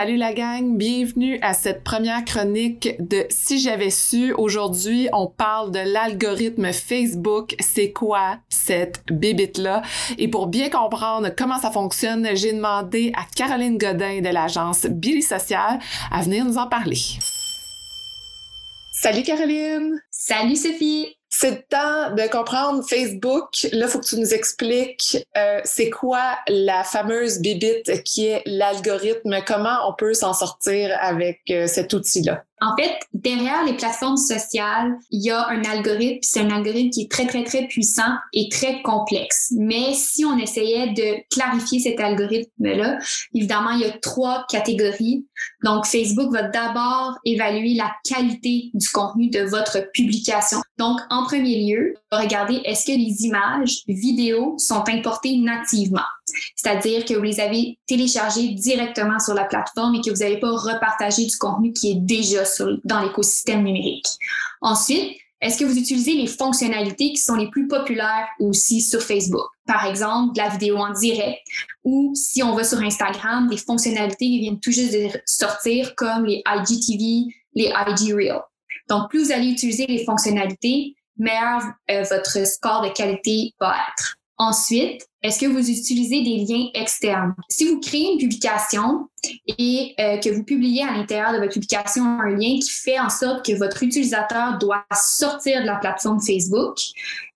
Salut la gang, bienvenue à cette première chronique de Si j'avais su. Aujourd'hui, on parle de l'algorithme Facebook. C'est quoi cette bébite-là? Et pour bien comprendre comment ça fonctionne, j'ai demandé à Caroline Godin de l'agence Billy Social à venir nous en parler. Salut Caroline! Salut Sophie! C'est le temps de comprendre Facebook. Là, il faut que tu nous expliques euh, c'est quoi la fameuse bibite qui est l'algorithme, comment on peut s'en sortir avec euh, cet outil-là? En fait, derrière les plateformes sociales, il y a un algorithme, c'est un algorithme qui est très, très, très puissant et très complexe. Mais si on essayait de clarifier cet algorithme-là, évidemment, il y a trois catégories. Donc, Facebook va d'abord évaluer la qualité du contenu de votre publication. Donc, en premier lieu, regarder est-ce que les images, vidéos sont importées nativement? C'est-à-dire que vous les avez téléchargées directement sur la plateforme et que vous n'avez pas repartagé du contenu qui est déjà dans l'écosystème numérique. Ensuite, est-ce que vous utilisez les fonctionnalités qui sont les plus populaires aussi sur Facebook? Par exemple, la vidéo en direct ou si on va sur Instagram, les fonctionnalités qui viennent tout juste de sortir comme les IGTV, les IG Reel. Donc, plus vous allez utiliser les fonctionnalités, meilleur euh, votre score de qualité va être. Ensuite, est-ce que vous utilisez des liens externes? Si vous créez une publication et euh, que vous publiez à l'intérieur de votre publication un lien qui fait en sorte que votre utilisateur doit sortir de la plateforme Facebook,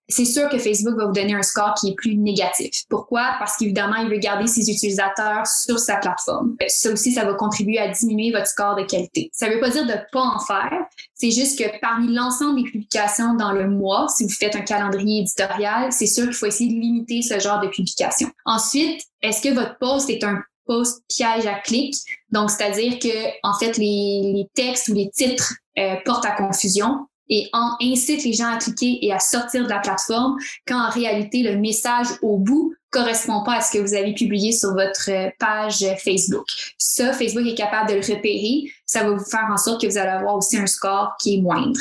c'est sûr que Facebook va vous donner un score qui est plus négatif. Pourquoi? Parce qu'évidemment, il veut garder ses utilisateurs sur sa plateforme. Ça aussi, ça va contribuer à diminuer votre score de qualité. Ça ne veut pas dire de ne pas en faire. C'est juste que parmi l'ensemble des publications dans le mois, si vous faites un calendrier éditorial, c'est sûr qu'il faut essayer de limiter ce genre de publication. Ensuite, est-ce que votre post est un post piège à clic? Donc, c'est-à-dire que, en fait, les, textes ou les titres euh, portent à confusion et en, incite les gens à cliquer et à sortir de la plateforme quand en réalité le message au bout correspond pas à ce que vous avez publié sur votre euh, page Facebook. Ça, Facebook est capable de le repérer. Ça va vous faire en sorte que vous allez avoir aussi un score qui est moindre.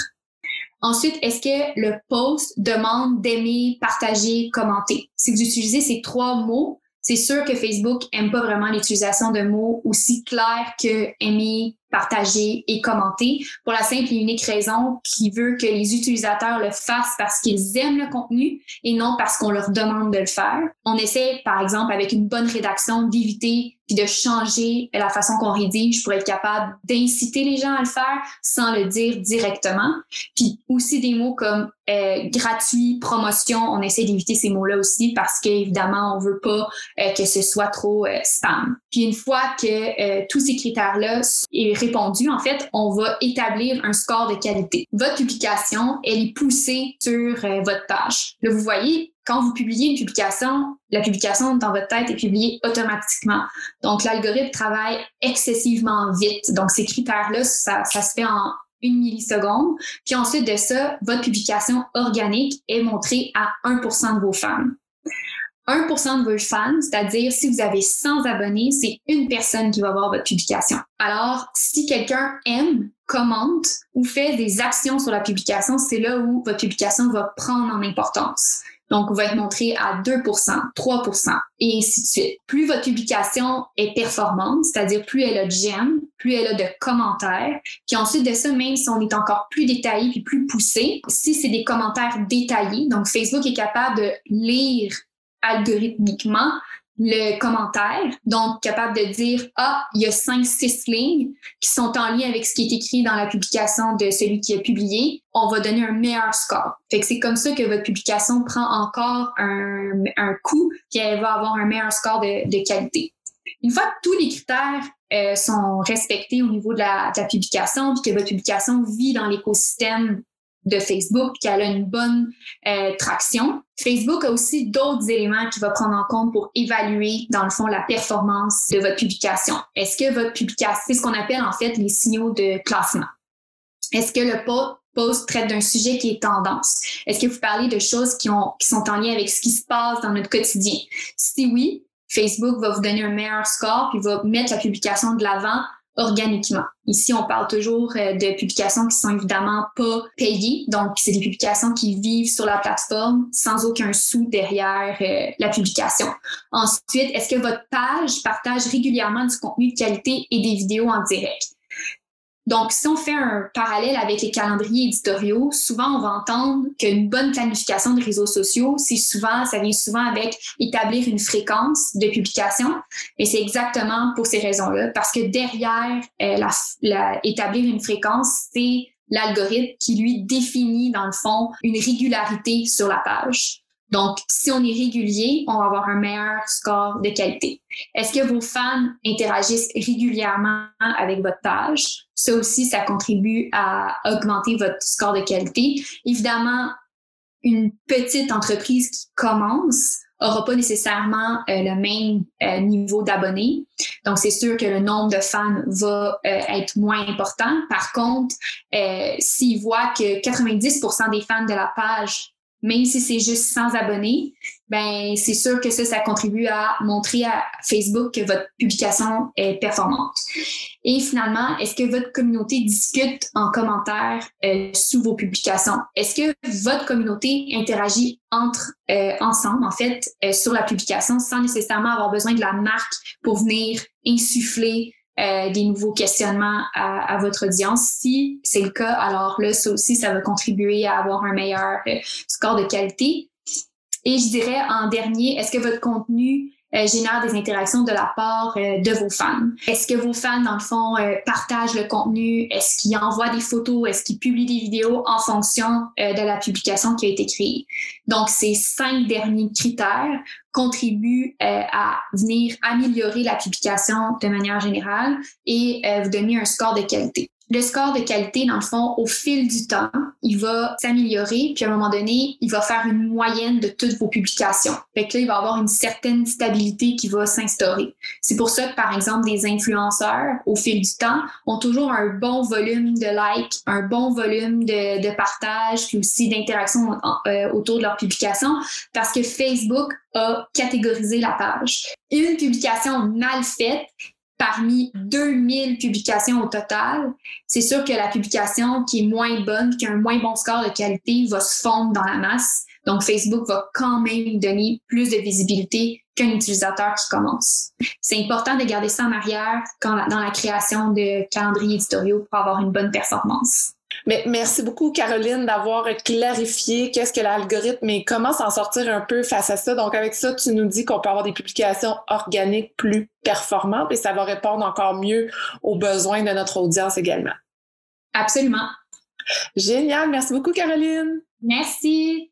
Ensuite, est-ce que le post demande d'aimer, partager, commenter? Si vous utilisez ces trois mots, c'est sûr que Facebook aime pas vraiment l'utilisation de mots aussi clairs que aimer, partager et commenter pour la simple et unique raison qu'il veut que les utilisateurs le fassent parce qu'ils aiment le contenu et non parce qu'on leur demande de le faire. On essaie, par exemple, avec une bonne rédaction, d'éviter puis de changer la façon qu'on rédige pour être capable d'inciter les gens à le faire sans le dire directement. Puis aussi des mots comme euh, gratuit, promotion, on essaie d'éviter ces mots-là aussi parce qu'évidemment, on veut pas euh, que ce soit trop euh, spam. Puis une fois que euh, tous ces critères-là sont répondu, en fait, on va établir un score de qualité. Votre publication, elle est poussée sur euh, votre page. Là, vous voyez, quand vous publiez une publication, la publication dans votre tête est publiée automatiquement. Donc, l'algorithme travaille excessivement vite. Donc, ces critères-là, ça, ça se fait en une milliseconde. Puis ensuite de ça, votre publication organique est montrée à 1% de vos fans. 1% de vos fans, c'est-à-dire si vous avez 100 abonnés, c'est une personne qui va voir votre publication. Alors, si quelqu'un aime, commente ou fait des actions sur la publication, c'est là où votre publication va prendre en importance. Donc, vous va être montré à 2% 3% et ainsi de suite. Plus votre publication est performante, c'est-à-dire plus elle a de j'aime, plus elle a de commentaires, puis ensuite de ça, même si on est encore plus détaillé puis plus poussé, si c'est des commentaires détaillés, donc Facebook est capable de lire algorithmiquement le commentaire, donc capable de dire ah il y a cinq six lignes qui sont en lien avec ce qui est écrit dans la publication de celui qui a publié, on va donner un meilleur score. Fait que c'est comme ça que votre publication prend encore un, un coup, puis elle va avoir un meilleur score de, de qualité. Une fois que tous les critères euh, sont respectés au niveau de la, de la publication, puis que votre publication vit dans l'écosystème de Facebook, qu'elle a une bonne euh, traction. Facebook a aussi d'autres éléments qu'il va prendre en compte pour évaluer, dans le fond, la performance de votre publication. Est-ce que votre publication, c'est ce qu'on appelle en fait les signaux de classement? Est-ce que le post traite d'un sujet qui est tendance? Est-ce que vous parlez de choses qui, ont, qui sont en lien avec ce qui se passe dans notre quotidien? Si oui, Facebook va vous donner un meilleur score puis va mettre la publication de l'avant organiquement. Ici, on parle toujours euh, de publications qui sont évidemment pas payées, donc c'est des publications qui vivent sur la plateforme sans aucun sou derrière euh, la publication. Ensuite, est-ce que votre page partage régulièrement du contenu de qualité et des vidéos en direct? Donc, si on fait un parallèle avec les calendriers éditoriaux, souvent on va entendre qu'une bonne planification de réseaux sociaux, c'est souvent, ça vient souvent avec établir une fréquence de publication. Et c'est exactement pour ces raisons-là, parce que derrière euh, établir une fréquence, c'est l'algorithme qui lui définit dans le fond une régularité sur la page. Donc, si on est régulier, on va avoir un meilleur score de qualité. Est-ce que vos fans interagissent régulièrement avec votre page? Ça aussi, ça contribue à augmenter votre score de qualité. Évidemment, une petite entreprise qui commence aura pas nécessairement euh, le même euh, niveau d'abonnés. Donc, c'est sûr que le nombre de fans va euh, être moins important. Par contre, s'ils voient que 90% des fans de la page même si c'est juste 100 abonnés, ben c'est sûr que ça, ça contribue à montrer à Facebook que votre publication est performante. Et finalement, est-ce que votre communauté discute en commentaire euh, sous vos publications? Est-ce que votre communauté interagit entre euh, ensemble, en fait, euh, sur la publication sans nécessairement avoir besoin de la marque pour venir insuffler euh, des nouveaux questionnements à, à, votre audience. Si c'est le cas, alors là, ça aussi, ça va contribuer à avoir un meilleur euh, score de qualité. Et je dirais en dernier, est-ce que votre contenu euh, génère des interactions de la part euh, de vos fans. Est-ce que vos fans, dans le fond, euh, partagent le contenu? Est-ce qu'ils envoient des photos? Est-ce qu'ils publient des vidéos en fonction de la publication qui a été créée? Donc, ces cinq derniers critères contribuent à venir améliorer la publication de manière générale et vous donner un score de qualité le score de qualité, dans le fond, au fil du temps, il va s'améliorer, puis à un moment donné, il va faire une moyenne de toutes vos publications. Fait que là, il va avoir une certaine stabilité qui va s'instaurer. C'est pour ça que, par exemple, des influenceurs, au fil du temps, ont toujours un bon volume de likes, un bon volume de, de partage, puis aussi d'interaction euh, autour de leurs publications, parce que Facebook a catégorisé la page. Une publication mal faite, parmi 2000 publications au total, c'est sûr que la publication qui est moins bonne, qui a un moins bon score de qualité, va se fondre dans la masse. Donc, Facebook va quand même donner plus de visibilité qu'un utilisateur qui commence. C'est important de garder ça en arrière dans la création de calendriers éditoriaux pour avoir une bonne performance. Mais merci beaucoup, Caroline, d'avoir clarifié qu'est-ce que l'algorithme et comment s'en sortir un peu face à ça. Donc, avec ça, tu nous dis qu'on peut avoir des publications organiques plus performantes et ça va répondre encore mieux aux besoins de notre audience également. Absolument. Génial. Merci beaucoup, Caroline. Merci.